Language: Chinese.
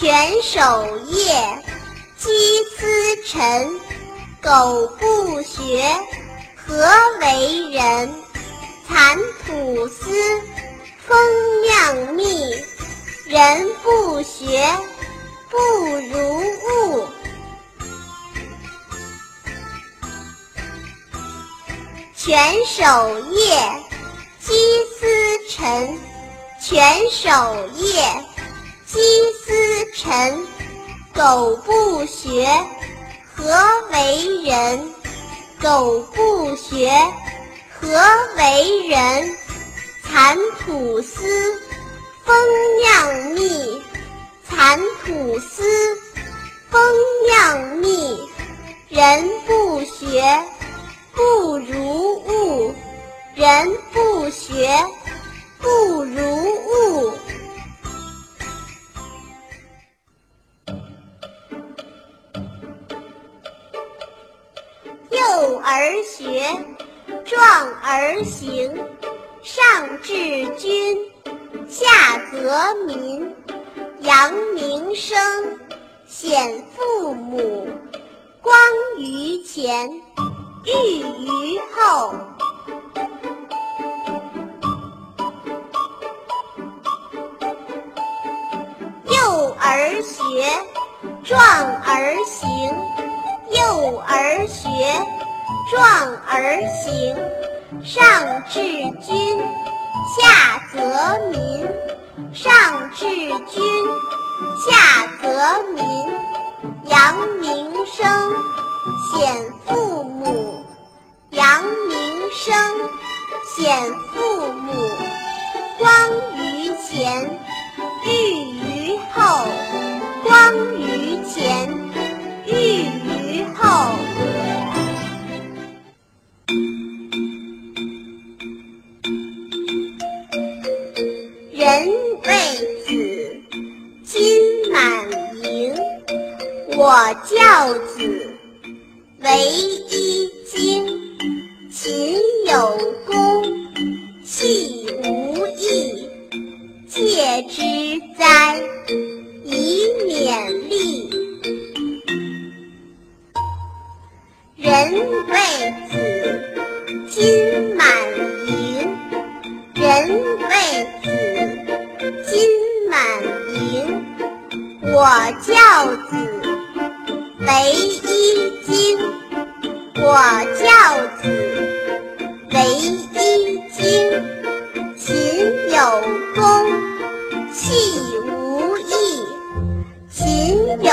犬守夜，鸡司晨。苟不学，何为人？蚕吐丝，风酿蜜。人不学，不如物。犬守夜，鸡司晨。犬守夜，鸡司晨。苟不学。何为人？苟不学，何为人？蚕吐丝，蜂酿蜜。蚕吐丝，蜂酿蜜。人不学，不如物。人不学，不如物。而学，壮而行。上治君，下则民。扬名声，显父母。光于前，裕于后。幼儿学，壮而行。幼儿学，壮而行。上治君，下则民。上治君，下则民。扬名声，我教子，为一经。勤有功，戏无益。戒之哉，以勉励。人谓子，金满盈。人谓子，金满盈。我教子，为一经。我教子，为一经。勤有功，戏无益。勤有